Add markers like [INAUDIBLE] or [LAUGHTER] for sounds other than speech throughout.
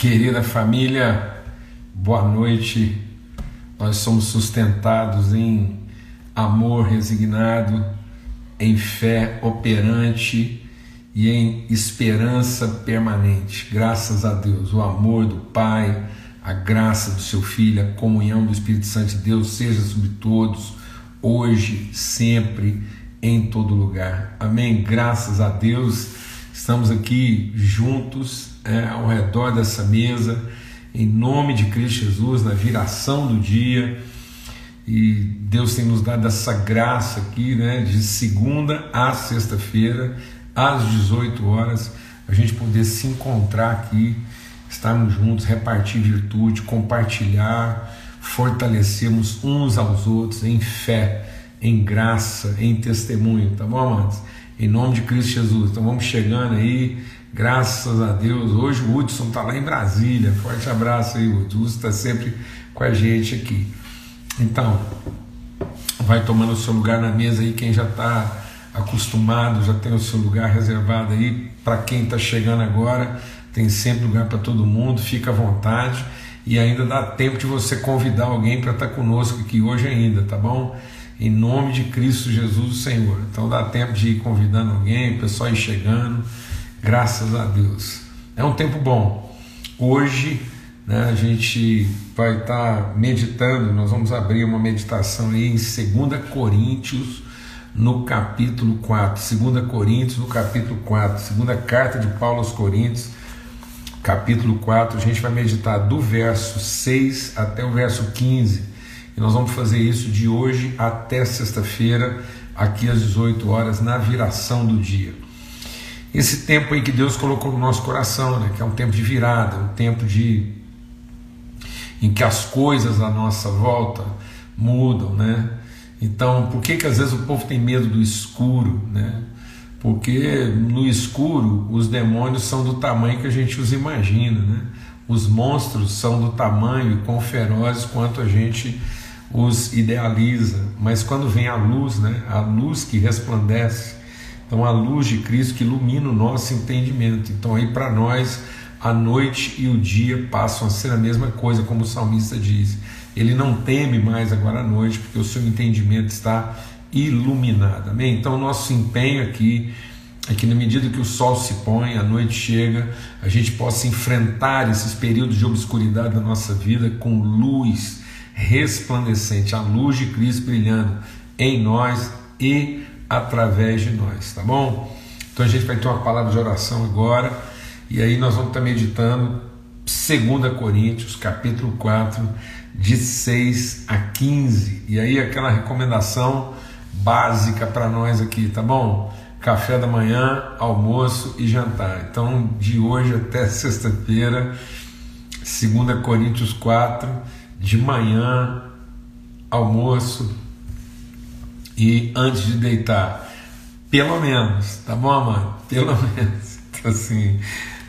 Querida família, boa noite. Nós somos sustentados em amor resignado, em fé operante e em esperança permanente. Graças a Deus, o amor do Pai, a graça do seu Filho, a comunhão do Espírito Santo de Deus seja sobre todos, hoje, sempre, em todo lugar. Amém. Graças a Deus, estamos aqui juntos é, ao redor dessa mesa, em nome de Cristo Jesus, na viração do dia. E Deus tem nos dado essa graça aqui, né, de segunda a sexta-feira, às 18 horas, a gente poder se encontrar aqui, estarmos juntos, repartir virtude, compartilhar, fortalecermos uns aos outros em fé, em graça, em testemunho, tá bom, amados? Em nome de Cristo Jesus. Então vamos chegando aí Graças a Deus. Hoje o Hudson está lá em Brasília. Forte abraço aí, Hudson. O Hudson está sempre com a gente aqui. Então, vai tomando o seu lugar na mesa aí. Quem já está acostumado, já tem o seu lugar reservado aí. Para quem está chegando agora, tem sempre lugar para todo mundo. Fica à vontade. E ainda dá tempo de você convidar alguém para estar tá conosco aqui hoje ainda, tá bom? Em nome de Cristo Jesus, o Senhor. Então dá tempo de ir convidando alguém, o pessoal ir chegando. Graças a Deus. É um tempo bom. Hoje né, a gente vai estar tá meditando, nós vamos abrir uma meditação aí em 2 Coríntios, no capítulo 4. 2 Coríntios, no capítulo 4. Segunda carta de Paulo aos Coríntios, capítulo 4. A gente vai meditar do verso 6 até o verso 15. E nós vamos fazer isso de hoje até sexta-feira, aqui às 18 horas, na viração do dia esse tempo aí que Deus colocou no nosso coração, né? que é um tempo de virada, um tempo de em que as coisas à nossa volta mudam, né? Então, por que que às vezes o povo tem medo do escuro, né? Porque no escuro os demônios são do tamanho que a gente os imagina, né? Os monstros são do tamanho e quão ferozes quanto a gente os idealiza, mas quando vem a luz, né? A luz que resplandece, então, a luz de Cristo que ilumina o nosso entendimento. Então, aí para nós, a noite e o dia passam a ser a mesma coisa, como o salmista diz. Ele não teme mais agora à noite, porque o seu entendimento está iluminado. Amém? Então, nosso empenho aqui é que, na medida que o sol se põe, a noite chega, a gente possa enfrentar esses períodos de obscuridade da nossa vida com luz resplandecente, a luz de Cristo brilhando em nós e através de nós, tá bom? Então a gente vai ter uma palavra de oração agora, e aí nós vamos estar meditando 2 Coríntios, capítulo 4, de 6 a 15. E aí aquela recomendação básica para nós aqui, tá bom? Café da manhã, almoço e jantar. Então, de hoje até [LAUGHS] sexta-feira, 2 Coríntios 4, de manhã, almoço e antes de deitar, pelo menos, tá bom, mano? Pelo [LAUGHS] menos. Então, assim,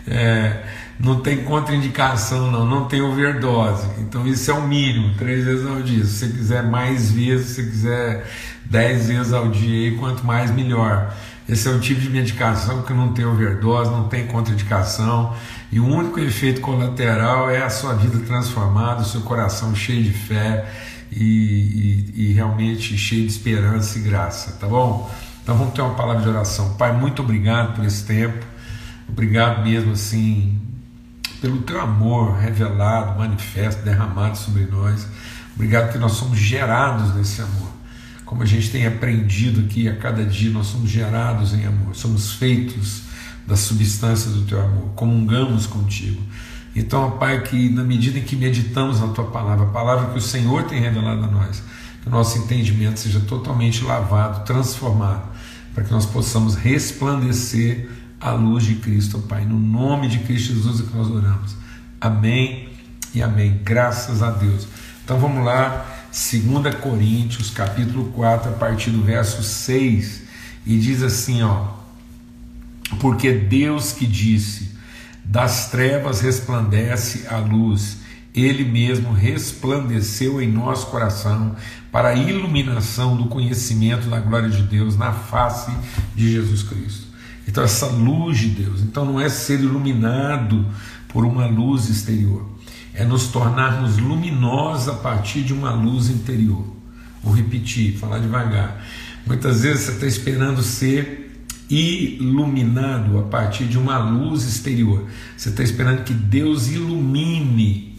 é, não tem contraindicação, não, não tem overdose. Então, isso é o mínimo, três vezes ao dia. Se você quiser mais vezes, se você quiser dez vezes ao dia, quanto mais, melhor. Esse é o tipo de medicação que não tem overdose, não tem contraindicação, e o único efeito colateral é a sua vida transformada, o seu coração cheio de fé e, e, e realmente cheio de esperança e graça, tá bom? Então vamos ter uma palavra de oração. Pai, muito obrigado por esse tempo, obrigado mesmo assim pelo teu amor revelado, manifesto, derramado sobre nós. Obrigado que nós somos gerados nesse amor. Como a gente tem aprendido aqui a cada dia, nós somos gerados em amor, somos feitos da substância do teu amor, comungamos contigo. Então, Pai, que na medida em que meditamos na Tua palavra, a palavra que o Senhor tem revelado a nós, que o nosso entendimento seja totalmente lavado, transformado, para que nós possamos resplandecer a luz de Cristo, Pai. No nome de Cristo Jesus é que nós oramos. Amém e amém. Graças a Deus. Então vamos lá, 2 Coríntios, capítulo 4, a partir do verso 6, e diz assim, ó: Porque Deus que disse: das trevas resplandece a luz. Ele mesmo resplandeceu em nosso coração para a iluminação do conhecimento da glória de Deus na face de Jesus Cristo. Então, essa luz de Deus, então não é ser iluminado por uma luz exterior. É nos tornarmos luminosos a partir de uma luz interior. Vou repetir, falar devagar. Muitas vezes você está esperando ser iluminado a partir de uma luz exterior. Você está esperando que Deus ilumine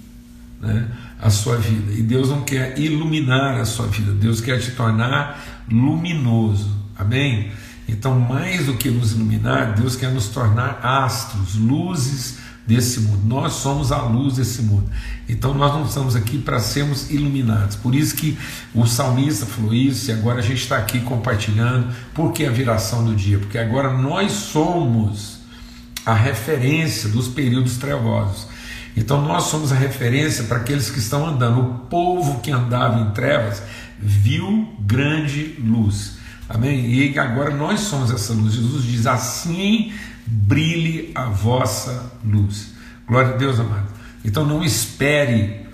né, a sua vida. E Deus não quer iluminar a sua vida, Deus quer te tornar luminoso. Amém? Então, mais do que nos iluminar, Deus quer nos tornar astros, luzes desse mundo. Nós somos a luz desse mundo. Então nós não estamos aqui para sermos iluminados. Por isso que o salmista falou isso e agora a gente está aqui compartilhando. Por que a viração do dia? Porque agora nós somos a referência dos períodos trevosos. Então nós somos a referência para aqueles que estão andando. O povo que andava em trevas viu grande luz. Amém? E agora nós somos essa luz. Jesus diz: assim brilhe a vossa luz. Glória a Deus, amado. Então não espere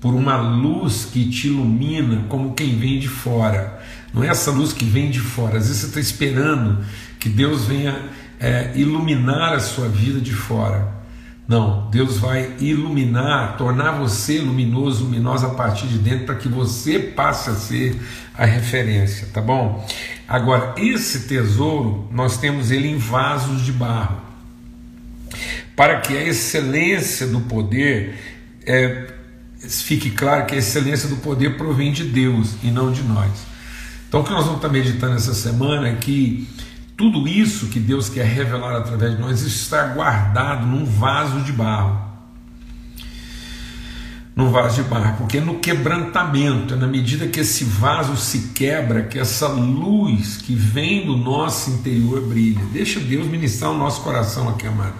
por uma luz que te ilumina como quem vem de fora. Não é essa luz que vem de fora. Às vezes você está esperando que Deus venha é, iluminar a sua vida de fora. Não, Deus vai iluminar, tornar você luminoso, luminosa a partir de dentro, para que você passe a ser a referência, tá bom? Agora, esse tesouro, nós temos ele em vasos de barro, para que a excelência do poder, é, fique claro que a excelência do poder provém de Deus e não de nós. Então, o que nós vamos estar meditando essa semana é que tudo isso que Deus quer revelar através de nós está guardado num vaso de barro. Num vaso de barro, porque no quebrantamento, é na medida que esse vaso se quebra, que essa luz que vem do nosso interior brilha. Deixa Deus ministrar o nosso coração aqui, amado.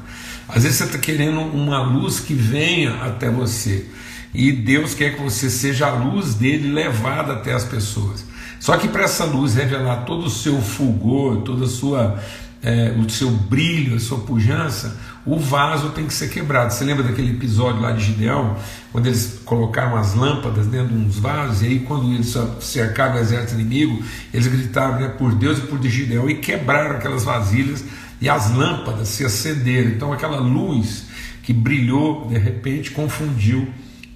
Às vezes você está querendo uma luz que venha até você, e Deus quer que você seja a luz dele levada até as pessoas. Só que para essa luz revelar todo o seu fulgor, toda sua é, o seu brilho, a sua pujança, o vaso tem que ser quebrado. Você lembra daquele episódio lá de Gideão, quando eles colocaram as lâmpadas dentro de uns vasos, e aí quando eles cercaram o exército inimigo, eles gritaram né, por Deus e por Gideão e quebraram aquelas vasilhas e as lâmpadas se acenderam. Então aquela luz que brilhou, de repente, confundiu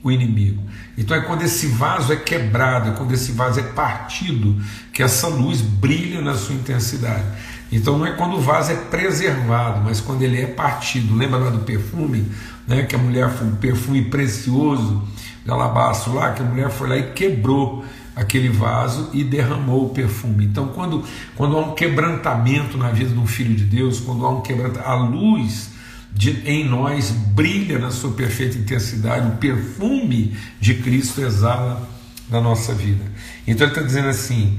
o inimigo. Então é quando esse vaso é quebrado, é quando esse vaso é partido, que essa luz brilha na sua intensidade. Então não é quando o vaso é preservado, mas quando ele é partido. Lembra lá do perfume, né, que a mulher foi um perfume precioso de alabastro lá, que a mulher foi lá e quebrou aquele vaso e derramou o perfume. Então quando, quando há um quebrantamento na vida de um filho de Deus, quando há um quebrantamento, a luz de, em nós brilha na sua perfeita intensidade, o perfume de Cristo exala na nossa vida. Então ele está dizendo assim: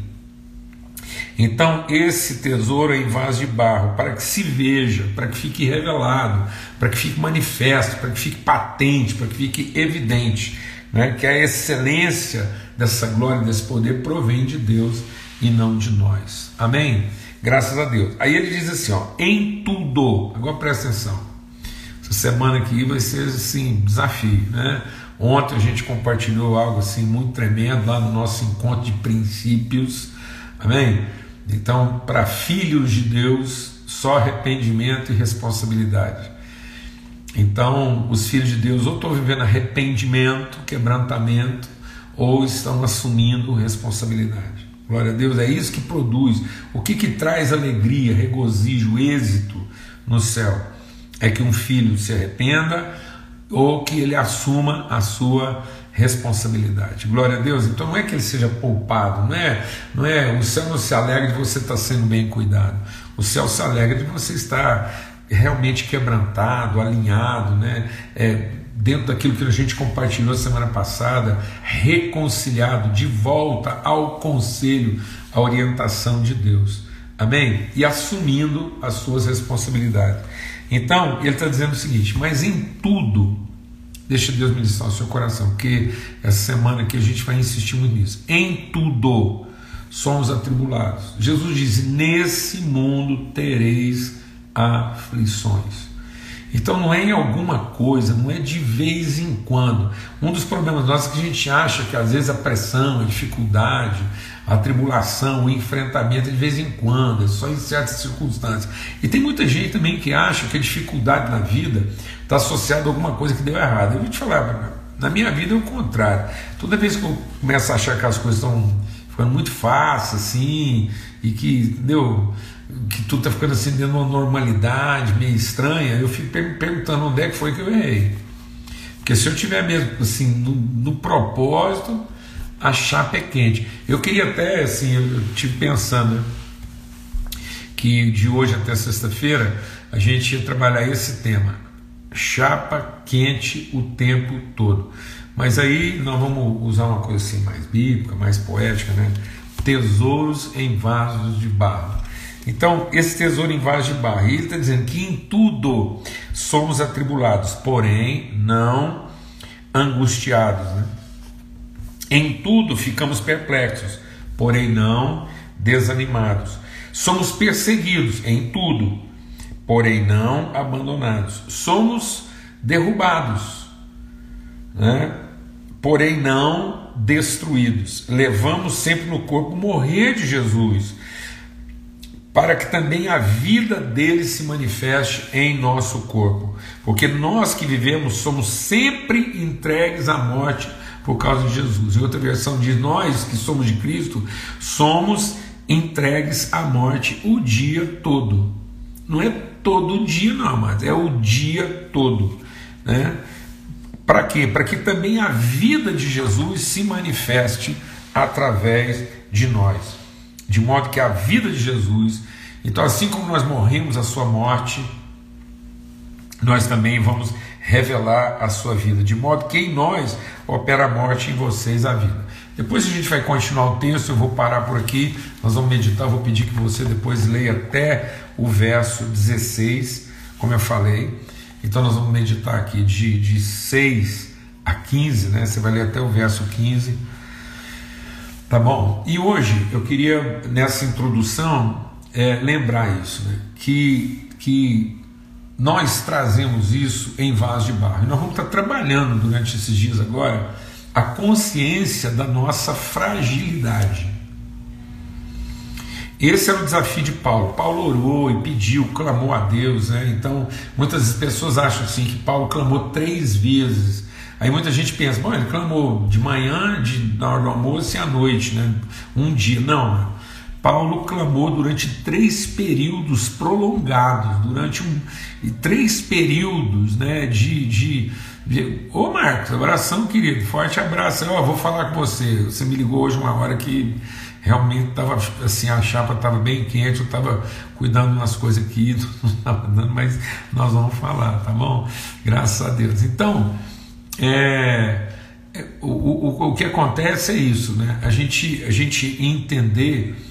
então esse tesouro é em vaso de barro, para que se veja, para que fique revelado, para que fique manifesto, para que fique patente, para que fique evidente, né, que a excelência dessa glória, desse poder provém de Deus e não de nós. Amém? Graças a Deus. Aí ele diz assim: ó, em tudo, agora presta atenção. Essa semana aqui vai ser assim, desafio, né? Ontem a gente compartilhou algo assim muito tremendo lá no nosso encontro de princípios. Amém? Então, para filhos de Deus, só arrependimento e responsabilidade. Então, os filhos de Deus ou estão vivendo arrependimento, quebrantamento, ou estão assumindo responsabilidade. Glória a Deus, é isso que produz. O que, que traz alegria, regozijo, êxito no céu? é que um filho se arrependa ou que ele assuma a sua responsabilidade. Glória a Deus. Então não é que ele seja poupado, não é, não é, o céu não se alegra de você estar sendo bem cuidado. O céu se alegra de você estar realmente quebrantado, alinhado, né? É, dentro daquilo que a gente compartilhou semana passada, reconciliado de volta ao conselho, à orientação de Deus. Amém? E assumindo as suas responsabilidades. Então, ele está dizendo o seguinte: mas em tudo, deixa Deus ministrar o seu coração, porque essa semana aqui a gente vai insistir muito nisso. Em tudo somos atribulados. Jesus diz: nesse mundo tereis aflições. Então não é em alguma coisa, não é de vez em quando. Um dos problemas nossos é que a gente acha que às vezes a pressão, a dificuldade, a tribulação, o enfrentamento de vez em quando, é só em certas circunstâncias. E tem muita gente também que acha que a dificuldade na vida está associada a alguma coisa que deu errado. Eu vou te falar, na minha vida é o contrário. Toda vez que eu começo a achar que as coisas estão ficando muito fáceis, assim, e que, entendeu? que tudo está ficando assim dentro de uma normalidade meio estranha, eu fico perguntando onde é que foi que eu errei. Porque se eu tiver mesmo assim, no, no propósito, a chapa é quente. Eu queria até, assim, eu estive pensando que de hoje até sexta-feira a gente ia trabalhar esse tema, chapa quente o tempo todo. Mas aí nós vamos usar uma coisa assim mais bíblica, mais poética, né? Tesouros em vasos de barro. Então, esse tesouro em vaso de barro, ele está dizendo que em tudo somos atribulados, porém não angustiados. Né? Em tudo ficamos perplexos, porém não desanimados. Somos perseguidos em tudo, porém não abandonados. Somos derrubados, né? porém não destruídos. Levamos sempre no corpo morrer de Jesus para que também a vida dele se manifeste em nosso corpo. Porque nós que vivemos somos sempre entregues à morte por causa de Jesus. Em outra versão diz: Nós que somos de Cristo somos entregues à morte o dia todo. Não é todo dia, não, mas é o dia todo. Né? Para quê? Para que também a vida de Jesus se manifeste através de nós de modo que a vida de Jesus, então assim como nós morremos a sua morte, nós também vamos revelar a sua vida, de modo que em nós opera a morte, em vocês a vida. Depois a gente vai continuar o texto, eu vou parar por aqui, nós vamos meditar, vou pedir que você depois leia até o verso 16, como eu falei. Então nós vamos meditar aqui de, de 6 a 15, né? Você vai ler até o verso 15 Tá bom? E hoje eu queria, nessa introdução, é, lembrar isso, né? que, que nós trazemos isso em vaso de barro. E nós vamos estar trabalhando durante esses dias agora a consciência da nossa fragilidade. Esse era o desafio de Paulo. Paulo orou e pediu, clamou a Deus. Né? Então, muitas pessoas acham assim que Paulo clamou três vezes Aí muita gente pensa, bom, ele clamou de manhã, de, na hora do almoço e à noite, né? um dia. Não, Paulo clamou durante três períodos prolongados, durante um, três períodos né, de, de, de. Ô Marcos, abração, querido, forte abraço. Eu vou falar com você. Você me ligou hoje uma hora que realmente estava assim, a chapa estava bem quente, eu estava cuidando umas coisas aqui, [LAUGHS] não estava dando, mas nós vamos falar, tá bom? Graças a Deus. Então. É, é, o, o, o que acontece é isso, né? a, gente, a gente entender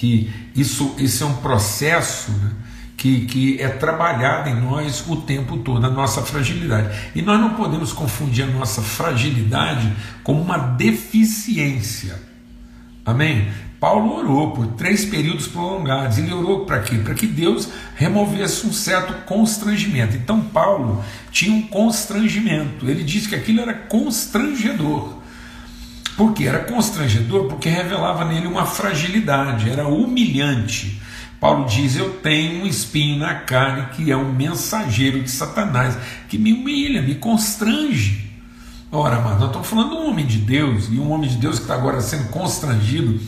que isso, isso é um processo né? que, que é trabalhado em nós o tempo todo, a nossa fragilidade. E nós não podemos confundir a nossa fragilidade com uma deficiência. Amém? Paulo orou por três períodos prolongados. Ele orou para quê? Para que Deus removesse um certo constrangimento. Então, Paulo tinha um constrangimento. Ele disse que aquilo era constrangedor. Por quê? Era constrangedor porque revelava nele uma fragilidade, era humilhante. Paulo diz: Eu tenho um espinho na carne que é um mensageiro de Satanás, que me humilha, me constrange. Ora, mas nós estamos falando de um homem de Deus, e um homem de Deus que está agora sendo constrangido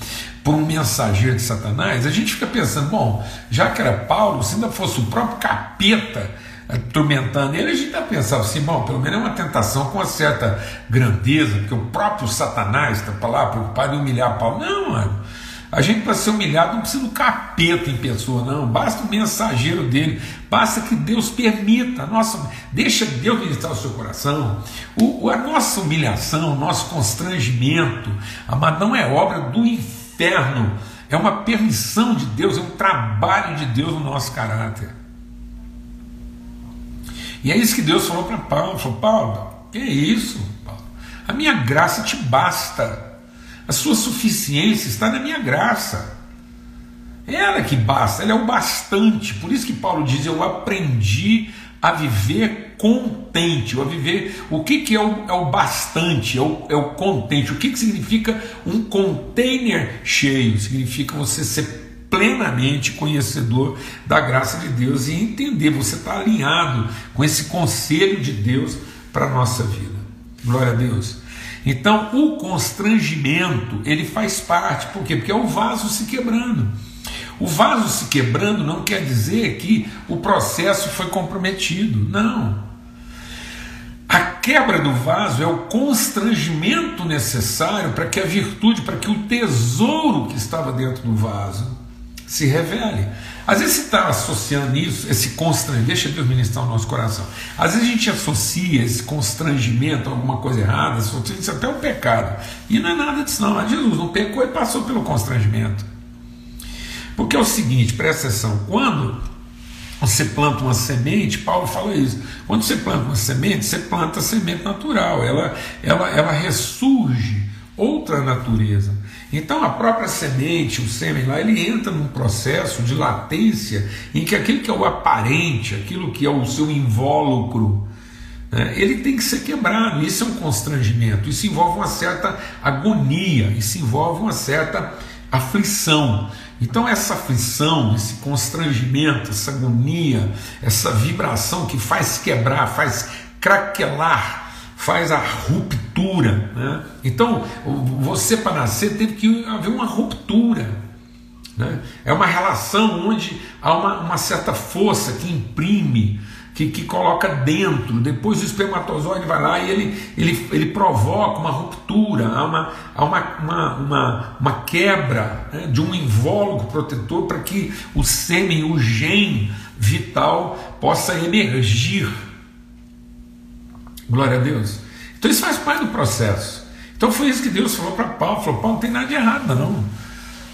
por um mensageiro de Satanás, a gente fica pensando, bom, já que era Paulo, se ainda fosse o próprio capeta atormentando ele, a gente ainda pensava assim, bom, pelo menos é uma tentação com uma certa grandeza, porque o próprio Satanás está lá preocupado em humilhar Paulo. Não, mano. A gente, para ser humilhado, não precisa do capeta em pessoa, não. Basta o mensageiro dele. Basta que Deus permita. Nossa, deixa Deus ministrar o seu coração. O, a nossa humilhação, o nosso constrangimento, amado, não é obra do inferno. É uma permissão de Deus, é um trabalho de Deus no nosso caráter. E é isso que Deus falou para Paulo. Falou, Paulo, que é isso, Paulo? A minha graça te basta. A sua suficiência está na minha graça. É ela que basta, ela é o bastante. Por isso que Paulo diz: Eu aprendi a viver contente, a viver. O que, que é, o, é o bastante, é o, é o contente. O que, que significa um container cheio? Significa você ser plenamente conhecedor da graça de Deus e entender, você está alinhado com esse conselho de Deus para a nossa vida. Glória a Deus. Então, o constrangimento, ele faz parte, por quê? Porque é o vaso se quebrando. O vaso se quebrando não quer dizer que o processo foi comprometido. Não. A quebra do vaso é o constrangimento necessário para que a virtude, para que o tesouro que estava dentro do vaso se revele. Às vezes você está associando isso, esse constrangimento, deixa Deus ministrar o nosso coração. Às vezes a gente associa esse constrangimento a alguma coisa errada, associa isso até o pecado. E não é nada disso, não. Jesus não pecou e passou pelo constrangimento. Porque é o seguinte, presta atenção, quando você planta uma semente, Paulo fala isso. Quando você planta uma semente, você planta a semente natural, ela, ela, ela ressurge outra natureza. Então a própria semente, o sêmen lá, ele entra num processo de latência em que aquilo que é o aparente, aquilo que é o seu invólucro, né, ele tem que ser quebrado. Isso é um constrangimento, isso envolve uma certa agonia, isso envolve uma certa aflição. Então, essa aflição, esse constrangimento, essa agonia, essa vibração que faz quebrar, faz craquelar, faz a ruptura. Né? Então, você para nascer teve que haver uma ruptura. Né? É uma relação onde há uma, uma certa força que imprime que, que coloca dentro, depois o espermatozoide vai lá e ele, ele, ele provoca uma ruptura, há uma, há uma, uma, uma, uma quebra né, de um invólucro protetor para que o sêmen, o gene vital possa emergir. Glória a Deus. Então isso faz parte do processo. Então foi isso que Deus falou para Paulo, falou, Paulo não tem nada de errado não.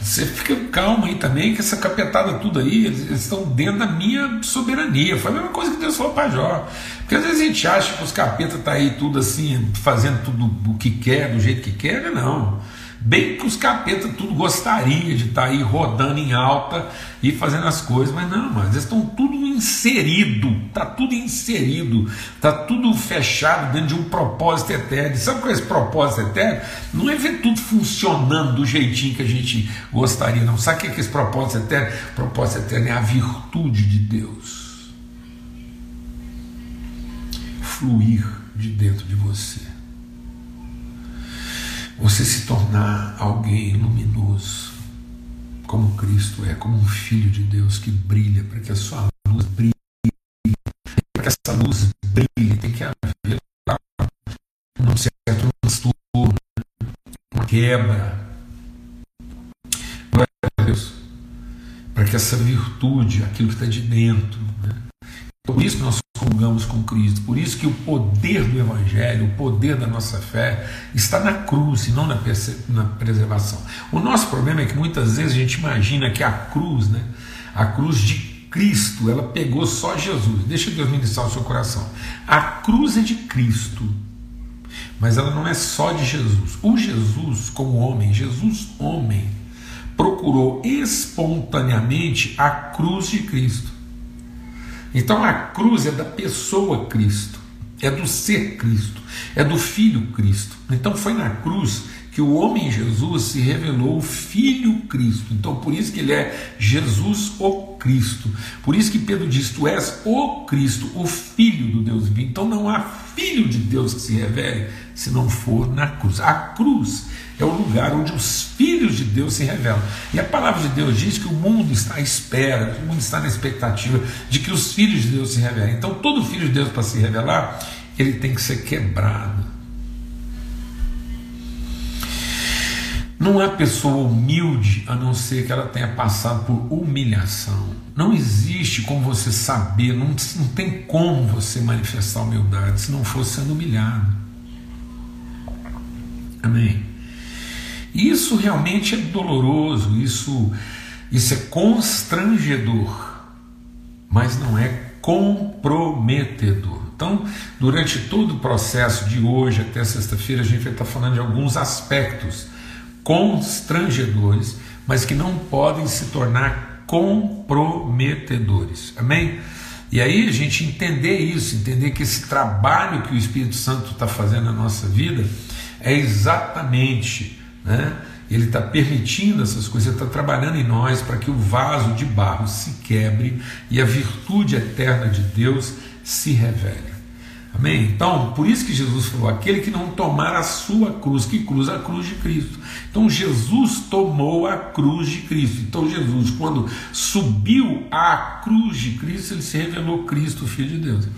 Você fica calmo aí também, que essa capetada tudo aí, eles, estão dentro da minha soberania. Foi a mesma coisa que Deus falou para Jó. Porque às vezes a gente acha que os capetas estão tá aí tudo assim, fazendo tudo o que quer, do jeito que quer, não. Bem que os capetas tudo gostaria de estar tá aí rodando em alta e fazendo as coisas, mas não, mas eles estão tudo inserido, está tudo inserido, está tudo fechado dentro de um propósito eterno. Sabe qual é esse propósito eterno? Não é ver tudo funcionando do jeitinho que a gente gostaria, não. Sabe o que é esse propósito eterno? Propósito eterno é a virtude de Deus fluir de dentro de você você se tornar alguém luminoso, como Cristo é, como um filho de Deus que brilha, para que a sua luz brilhe, para que essa luz brilhe, tem que haver um certo transtorno, uma quebra. Glória a Deus. Para que essa virtude, aquilo que está de dentro, né? Por isso nós comungamos com Cristo. Por isso que o poder do Evangelho, o poder da nossa fé, está na cruz e não na, na preservação. O nosso problema é que muitas vezes a gente imagina que a cruz, né, a cruz de Cristo, ela pegou só Jesus. Deixa Deus ministrar o seu coração. A cruz é de Cristo, mas ela não é só de Jesus. O Jesus, como homem, Jesus, homem, procurou espontaneamente a cruz de Cristo. Então a cruz é da pessoa Cristo, é do ser Cristo, é do Filho Cristo. Então foi na cruz que o homem Jesus se revelou o Filho Cristo. Então por isso que ele é Jesus o Cristo. Por isso que Pedro diz: Tu és o Cristo, o Filho do Deus vivo. Então não há Filho de Deus que se revele se não for na cruz. A cruz é o lugar onde os filhos de Deus se revelam. E a palavra de Deus diz que o mundo está à espera, o mundo está na expectativa de que os filhos de Deus se revelem. Então, todo filho de Deus, para se revelar, ele tem que ser quebrado. Não há pessoa humilde a não ser que ela tenha passado por humilhação. Não existe como você saber, não, não tem como você manifestar humildade se não for sendo humilhado. Amém. Isso realmente é doloroso, isso, isso é constrangedor, mas não é comprometedor. Então, durante todo o processo de hoje até sexta-feira, a gente vai estar falando de alguns aspectos constrangedores, mas que não podem se tornar comprometedores. Amém? E aí a gente entender isso, entender que esse trabalho que o Espírito Santo está fazendo na nossa vida é exatamente, né? Ele está permitindo essas coisas, está trabalhando em nós para que o vaso de barro se quebre e a virtude eterna de Deus se revele. Amém? Então, por isso que Jesus falou: aquele que não tomar a sua cruz, que cruz? A cruz de Cristo. Então, Jesus tomou a cruz de Cristo. Então, Jesus, quando subiu à cruz de Cristo, ele se revelou Cristo, Filho de Deus.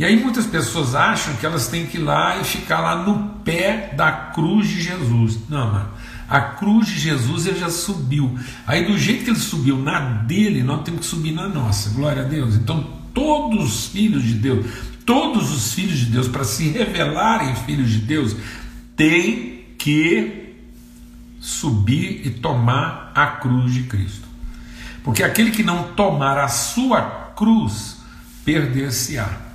E aí muitas pessoas acham que elas têm que ir lá e ficar lá no pé da cruz de Jesus. Não, mano. A cruz de Jesus ele já subiu. Aí do jeito que ele subiu na dele, nós temos que subir na nossa. Glória a Deus. Então todos os filhos de Deus, todos os filhos de Deus, para se revelarem filhos de Deus, têm que subir e tomar a cruz de Cristo. Porque aquele que não tomar a sua cruz, perder-se-á.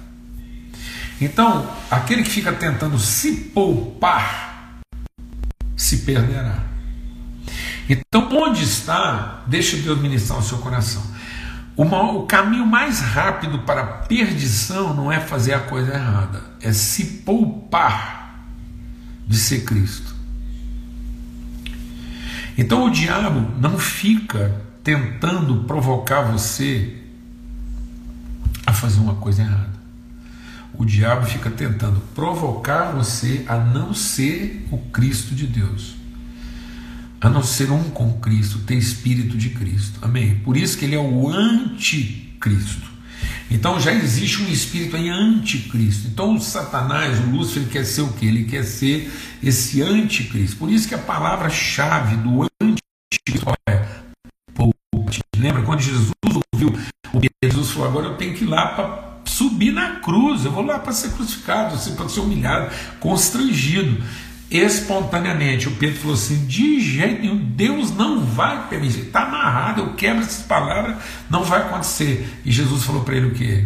Então, aquele que fica tentando se poupar, se perderá. Então, onde está, deixa Deus ministrar o seu coração. O caminho mais rápido para a perdição não é fazer a coisa errada, é se poupar de ser Cristo. Então o diabo não fica tentando provocar você a fazer uma coisa errada. O diabo fica tentando provocar você a não ser o Cristo de Deus a não ser um com Cristo, ter espírito de Cristo. Amém? Por isso que ele é o anticristo. Então já existe um espírito aí anticristo. Então o Satanás, o Lúcifer, ele quer ser o que? Ele quer ser esse anticristo. Por isso que a palavra-chave do anticristo é. Lembra quando Jesus ouviu o Jesus falou: agora eu tenho que ir lá para subir na cruz, eu vou lá para ser crucificado, para ser humilhado, constrangido espontaneamente. O Pedro falou assim: de jeito nenhum, Deus não vai permitir, está amarrado, eu quebro essas palavras, não vai acontecer. E Jesus falou para ele o que?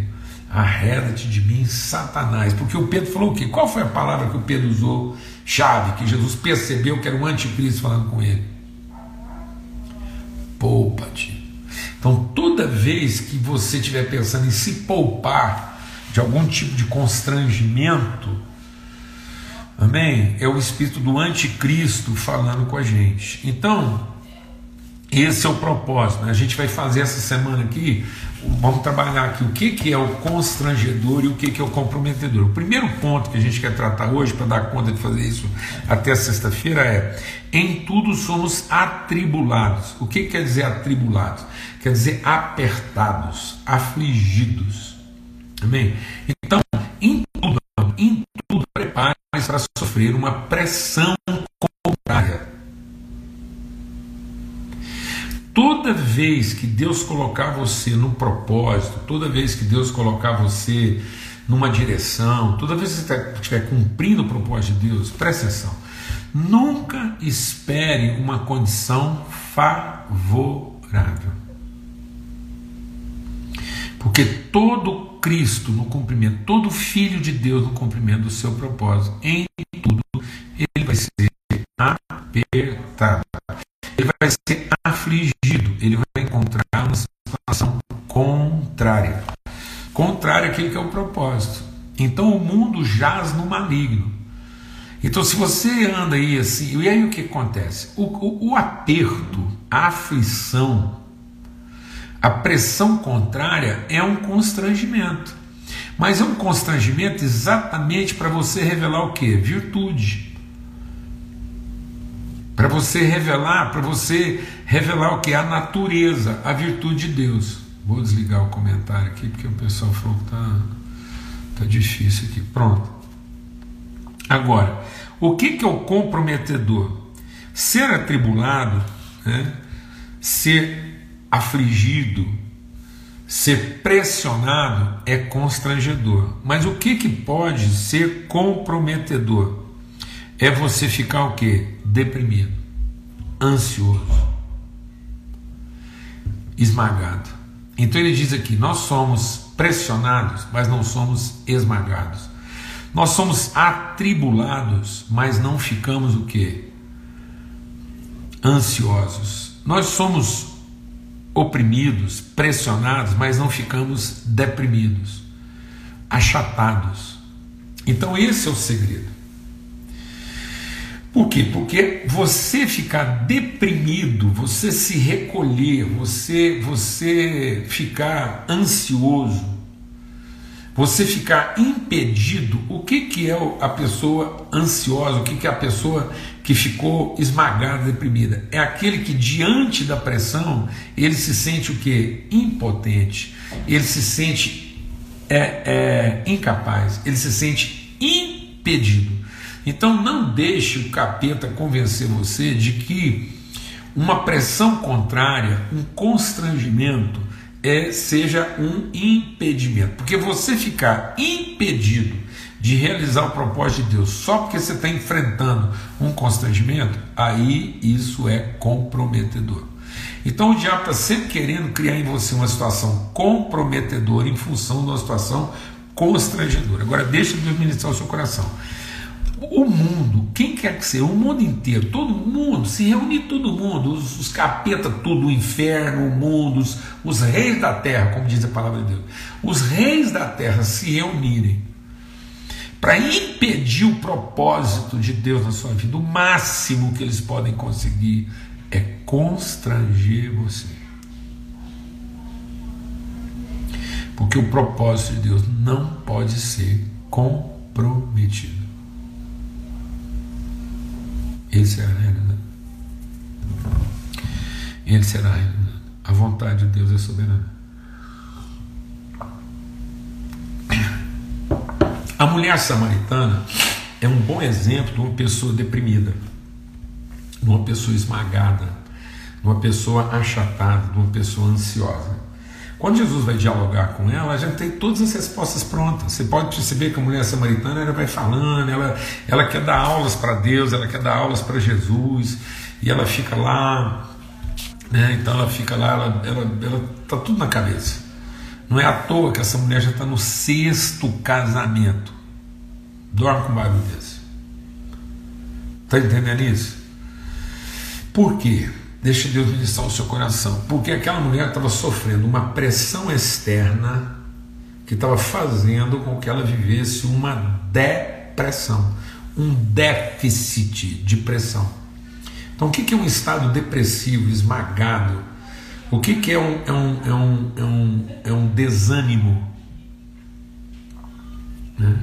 Arreda-te de mim, Satanás. Porque o Pedro falou o quê? Qual foi a palavra que o Pedro usou? Chave, que Jesus percebeu que era o anticristo falando com ele. Poupa-te. Então, toda vez que você estiver pensando em se poupar de algum tipo de constrangimento, Amém? É o espírito do anticristo falando com a gente. Então, esse é o propósito. Né? A gente vai fazer essa semana aqui, vamos trabalhar aqui o que, que é o constrangedor e o que, que é o comprometedor. O primeiro ponto que a gente quer tratar hoje, para dar conta de fazer isso até sexta-feira, é: em tudo somos atribulados. O que quer dizer atribulados? Quer dizer apertados, afligidos. Amém? Então, em tudo, em tudo, prepare para sofrer uma pressão contrária. Toda vez que Deus colocar você no propósito, toda vez que Deus colocar você numa direção, toda vez que você estiver cumprindo o propósito de Deus, presta atenção. Nunca espere uma condição favorável. Porque todo Cristo no cumprimento, todo filho de Deus no cumprimento do seu propósito, em tudo, ele vai ser apertado, ele vai ser afligido, ele vai encontrar uma situação contrária contrária àquilo que é o propósito. Então o mundo jaz no maligno. Então, se você anda aí assim, e aí o que acontece? O, o, o aperto, a aflição, a pressão contrária é um constrangimento. Mas é um constrangimento exatamente para você revelar o que? Virtude. Para você revelar, para você revelar o que? A natureza, a virtude de Deus. Vou desligar o comentário aqui, porque o pessoal falou que tá, tá difícil aqui. Pronto. Agora, o que, que é o comprometedor? Ser atribulado, né? ser afligido, ser pressionado é constrangedor. Mas o que, que pode ser comprometedor? É você ficar o quê? Deprimido, ansioso, esmagado. Então ele diz aqui: nós somos pressionados, mas não somos esmagados. Nós somos atribulados, mas não ficamos o quê? Ansiosos. Nós somos oprimidos, pressionados, mas não ficamos deprimidos, achatados. Então, esse é o segredo. Por quê? Porque você ficar deprimido, você se recolher, você, você ficar ansioso, você ficar impedido, o que, que é a pessoa ansiosa, o que, que é a pessoa que ficou esmagada, deprimida? É aquele que diante da pressão, ele se sente o que? Impotente, ele se sente é, é, incapaz, ele se sente impedido. Então não deixe o capeta convencer você de que uma pressão contrária, um constrangimento, é, seja um impedimento. Porque você ficar impedido de realizar o propósito de Deus só porque você está enfrentando um constrangimento, aí isso é comprometedor. Então o diabo está sempre querendo criar em você uma situação comprometedora em função de uma situação constrangedora. Agora deixa Deus ministrar o seu coração. O mundo, quem quer que seja, o mundo inteiro, todo mundo, se reunir todo mundo, os, os capeta tudo, o inferno, o mundo, os, os reis da terra, como diz a palavra de Deus, os reis da terra se reunirem para impedir o propósito de Deus na sua vida, o máximo que eles podem conseguir é constranger você. Porque o propósito de Deus não pode ser comprometido. Ele será realizado. Ele será realizado. A vontade de Deus é soberana. A mulher samaritana é um bom exemplo de uma pessoa deprimida, de uma pessoa esmagada, de uma pessoa achatada, de uma pessoa ansiosa. Quando Jesus vai dialogar com ela, já tem todas as respostas prontas. Você pode perceber que a mulher samaritana ela vai falando, ela, ela quer dar aulas para Deus, ela quer dar aulas para Jesus, e ela fica lá, né? então ela fica lá, ela, ela, ela tá tudo na cabeça. Não é à toa que essa mulher já está no sexto casamento. Dorme com um barulho desse. Está entendendo isso? Por quê? Deixa Deus ministrar o seu coração. Porque aquela mulher estava sofrendo uma pressão externa que estava fazendo com que ela vivesse uma depressão, um déficit de pressão. Então, o que é um estado depressivo, esmagado? O que é um, é um, é um, é um, é um desânimo? Né?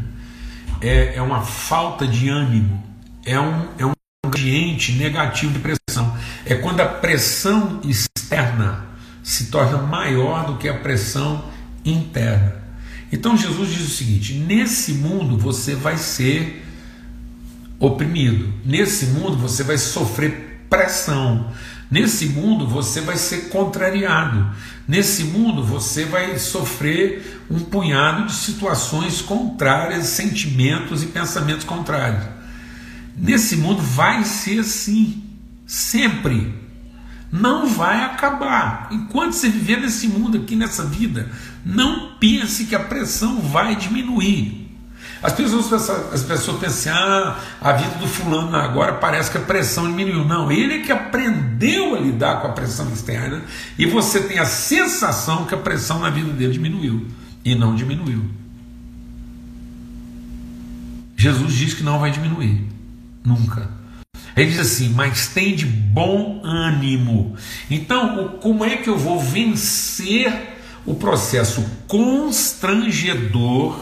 É, é uma falta de ânimo, é um, é um ambiente negativo de pressão. É quando a pressão externa se torna maior do que a pressão interna. Então Jesus diz o seguinte: nesse mundo você vai ser oprimido, nesse mundo você vai sofrer pressão, nesse mundo você vai ser contrariado, nesse mundo você vai sofrer um punhado de situações contrárias, sentimentos e pensamentos contrários. Nesse mundo vai ser assim, sempre. Não vai acabar. Enquanto você viver nesse mundo aqui, nessa vida, não pense que a pressão vai diminuir. As pessoas, as pessoas pensam, ah, a vida do fulano agora parece que a pressão diminuiu. Não, ele é que aprendeu a lidar com a pressão externa e você tem a sensação que a pressão na vida dele diminuiu. E não diminuiu. Jesus diz que não vai diminuir. Nunca. Ele diz assim: mas tem de bom ânimo. Então, como é que eu vou vencer o processo constrangedor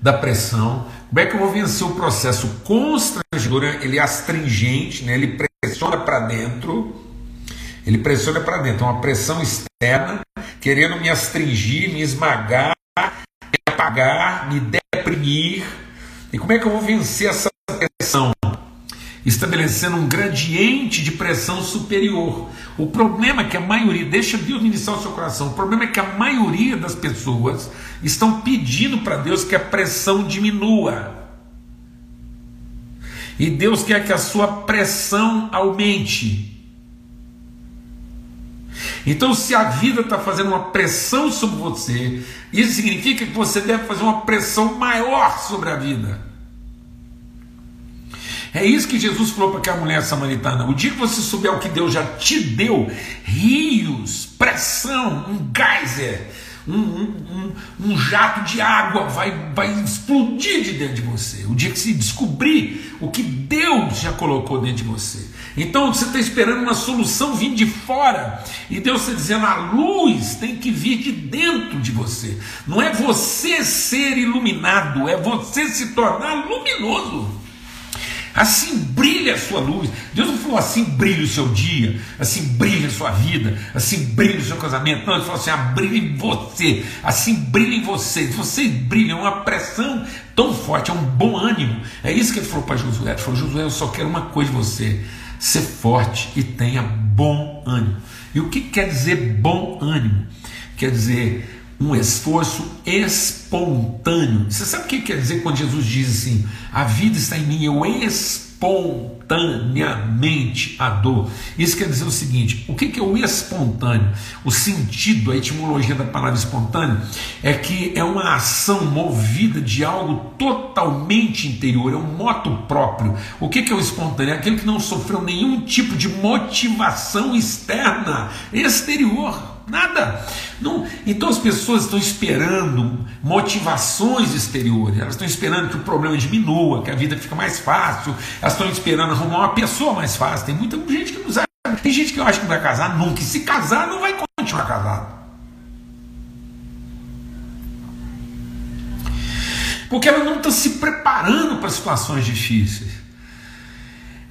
da pressão? Como é que eu vou vencer o processo constrangedor? Ele é astringente, né? ele pressiona para dentro. Ele pressiona para dentro, é uma pressão externa, querendo me astringir, me esmagar, me apagar, me deprimir. E como é que eu vou vencer essa pressão, estabelecendo um gradiente de pressão superior. O problema é que a maioria, deixa Deus ministrar o seu coração, o problema é que a maioria das pessoas estão pedindo para Deus que a pressão diminua. E Deus quer que a sua pressão aumente. Então, se a vida está fazendo uma pressão sobre você, isso significa que você deve fazer uma pressão maior sobre a vida. É isso que Jesus falou para aquela mulher samaritana. O dia que você souber o que Deus já te deu, rios, pressão, um geyser, um, um, um, jato de água vai, vai explodir de dentro de você. O dia que se descobrir o que Deus já colocou dentro de você. Então você está esperando uma solução vindo de fora. E Deus está dizendo: a luz tem que vir de dentro de você. Não é você ser iluminado, é você se tornar luminoso. Assim brilha a sua luz. Deus não falou assim brilha o seu dia, assim brilha a sua vida, assim brilha o seu casamento. Não, ele falou assim: ah, brilha em você, assim brilha em você. Você brilha, é uma pressão tão forte, é um bom ânimo. É isso que ele falou para Josué. Ele falou: Josué, eu só quero uma coisa de você: ser forte e tenha bom ânimo. E o que quer dizer bom ânimo? Quer dizer um esforço espontâneo. Você sabe o que quer dizer quando Jesus diz assim: a vida está em mim, eu espontaneamente a? Isso quer dizer o seguinte: o que é o espontâneo? O sentido, a etimologia da palavra espontâneo é que é uma ação movida de algo totalmente interior, é um moto próprio. O que é o espontâneo? É aquele que não sofreu nenhum tipo de motivação externa, exterior. Nada. Não, então as pessoas estão esperando motivações exteriores, elas estão esperando que o problema diminua, que a vida fique mais fácil, elas estão esperando arrumar uma pessoa mais fácil. Tem muita gente que não sabe. Tem gente que eu acho que não vai casar nunca, e se casar, não vai continuar casado. Porque ela não está se preparando para situações difíceis.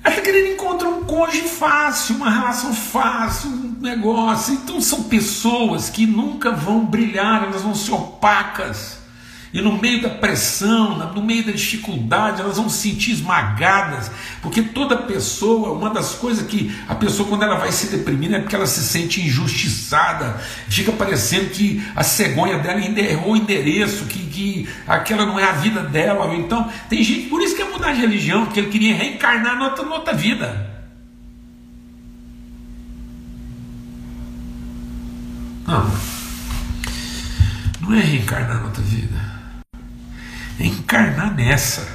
Ela está querendo encontrar um cônjuge fácil, uma relação fácil, um negócio. Então são pessoas que nunca vão brilhar, elas vão ser opacas. E no meio da pressão, no meio da dificuldade, elas vão se sentir esmagadas, porque toda pessoa, uma das coisas que a pessoa, quando ela vai se deprimindo, é porque ela se sente injustiçada, fica parecendo que a cegonha dela errou o endereço, que, que aquela não é a vida dela. Então, tem gente, por isso que é mudar de religião, porque ele queria reencarnar noutra, noutra vida. Não, não é reencarnar noutra vida encarnar nessa.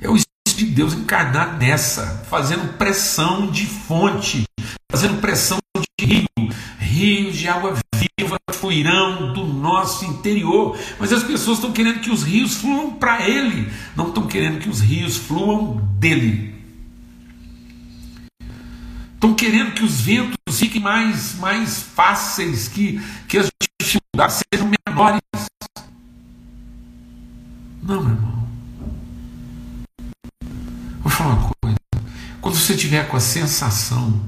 É o Espírito de Deus encarnar nessa, fazendo pressão de fonte, fazendo pressão de rio, rios de água viva fluirão do nosso interior. Mas as pessoas estão querendo que os rios fluam para Ele, não estão querendo que os rios fluam dele. Estão querendo que os ventos fiquem mais, mais fáceis, que, que as dificuldades sejam menores. Não, meu irmão. Vou falar uma coisa. Quando você tiver com a sensação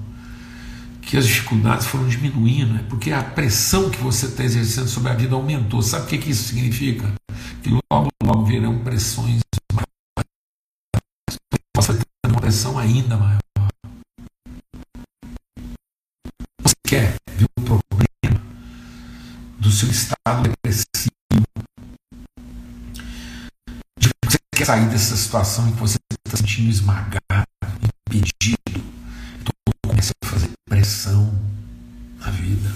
que as dificuldades foram diminuindo, é porque a pressão que você está exercendo sobre a vida aumentou. Sabe o que, que isso significa? Que logo, logo virão pressões maiores. Você ter uma pressão ainda maior. Você quer ver o problema do seu estado depressivo? Sair dessa situação em que você está se sentindo esmagado, impedido, então comece a fazer pressão na vida.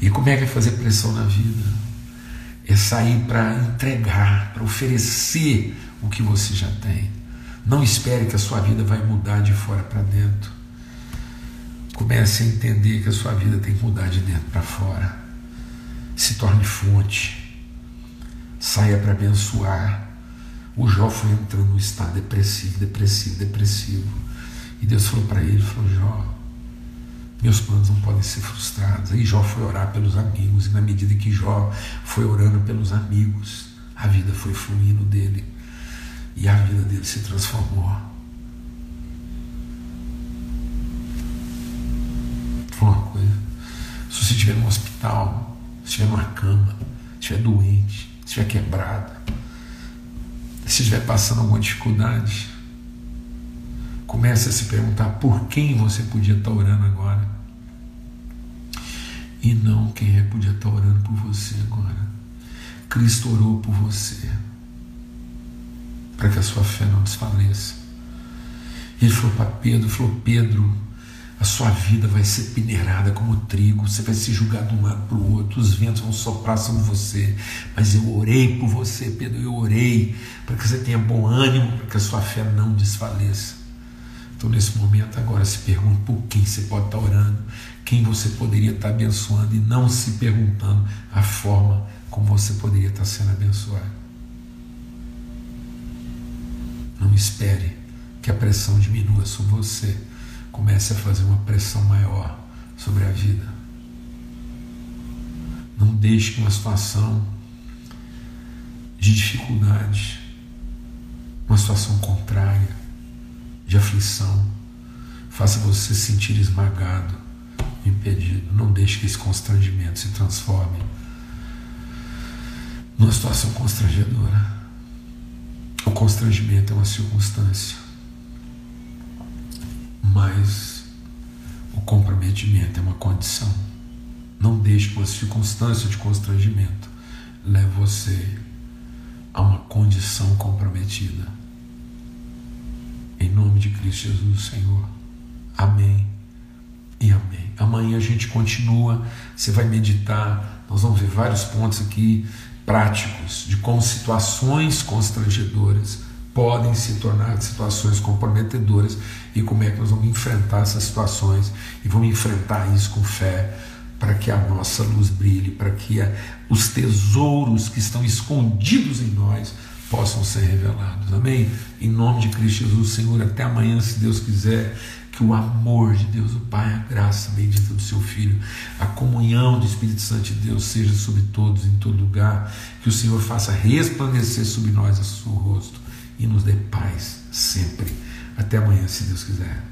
E como é que é fazer pressão na vida? É sair para entregar, para oferecer o que você já tem. Não espere que a sua vida vai mudar de fora para dentro. Comece a entender que a sua vida tem que mudar de dentro para fora. Se torne fonte saia para abençoar. O Jó foi entrando num estado depressivo, depressivo, depressivo. E Deus falou para ele, falou, Jó, meus planos não podem ser frustrados. Aí Jó foi orar pelos amigos, e na medida que Jó foi orando pelos amigos, a vida foi fluindo dele. E a vida dele se transformou. Foi uma coisa. Se você estiver no hospital, se estiver numa cama, se estiver doente, estiver quebrado, se estiver passando alguma dificuldade, comece a se perguntar por quem você podia estar orando agora. E não quem é podia estar orando por você agora. Cristo orou por você, para que a sua fé não desfaleça. Ele falou para Pedro, falou, Pedro, a sua vida vai ser peneirada como trigo, você vai se julgar de um lado para o outro, os ventos vão soprar sobre você. Mas eu orei por você, Pedro, eu orei para que você tenha bom ânimo, para que a sua fé não desfaleça. Então, nesse momento, agora se pergunta por quem você pode estar orando, quem você poderia estar abençoando e não se perguntando a forma como você poderia estar sendo abençoado. Não espere que a pressão diminua sobre você comece a fazer uma pressão maior sobre a vida. Não deixe que uma situação de dificuldade, uma situação contrária, de aflição, faça você se sentir esmagado, impedido. Não deixe que esse constrangimento se transforme numa situação constrangedora. O constrangimento é uma circunstância mas o comprometimento é uma condição. Não deixe que uma circunstância de constrangimento leve você a uma condição comprometida. Em nome de Cristo Jesus, Senhor. Amém e amém. Amanhã a gente continua, você vai meditar, nós vamos ver vários pontos aqui práticos de como situações constrangedoras podem se tornar situações comprometedoras e como é que nós vamos enfrentar essas situações e vamos enfrentar isso com fé para que a nossa luz brilhe, para que a, os tesouros que estão escondidos em nós possam ser revelados. Amém? Em nome de Cristo Jesus, Senhor, até amanhã, se Deus quiser, que o amor de Deus, o Pai, a graça bendita do seu Filho, a comunhão do Espírito Santo de Deus seja sobre todos, em todo lugar, que o Senhor faça resplandecer sobre nós o seu rosto e nos dê paz sempre. Até amanhã, se Deus quiser.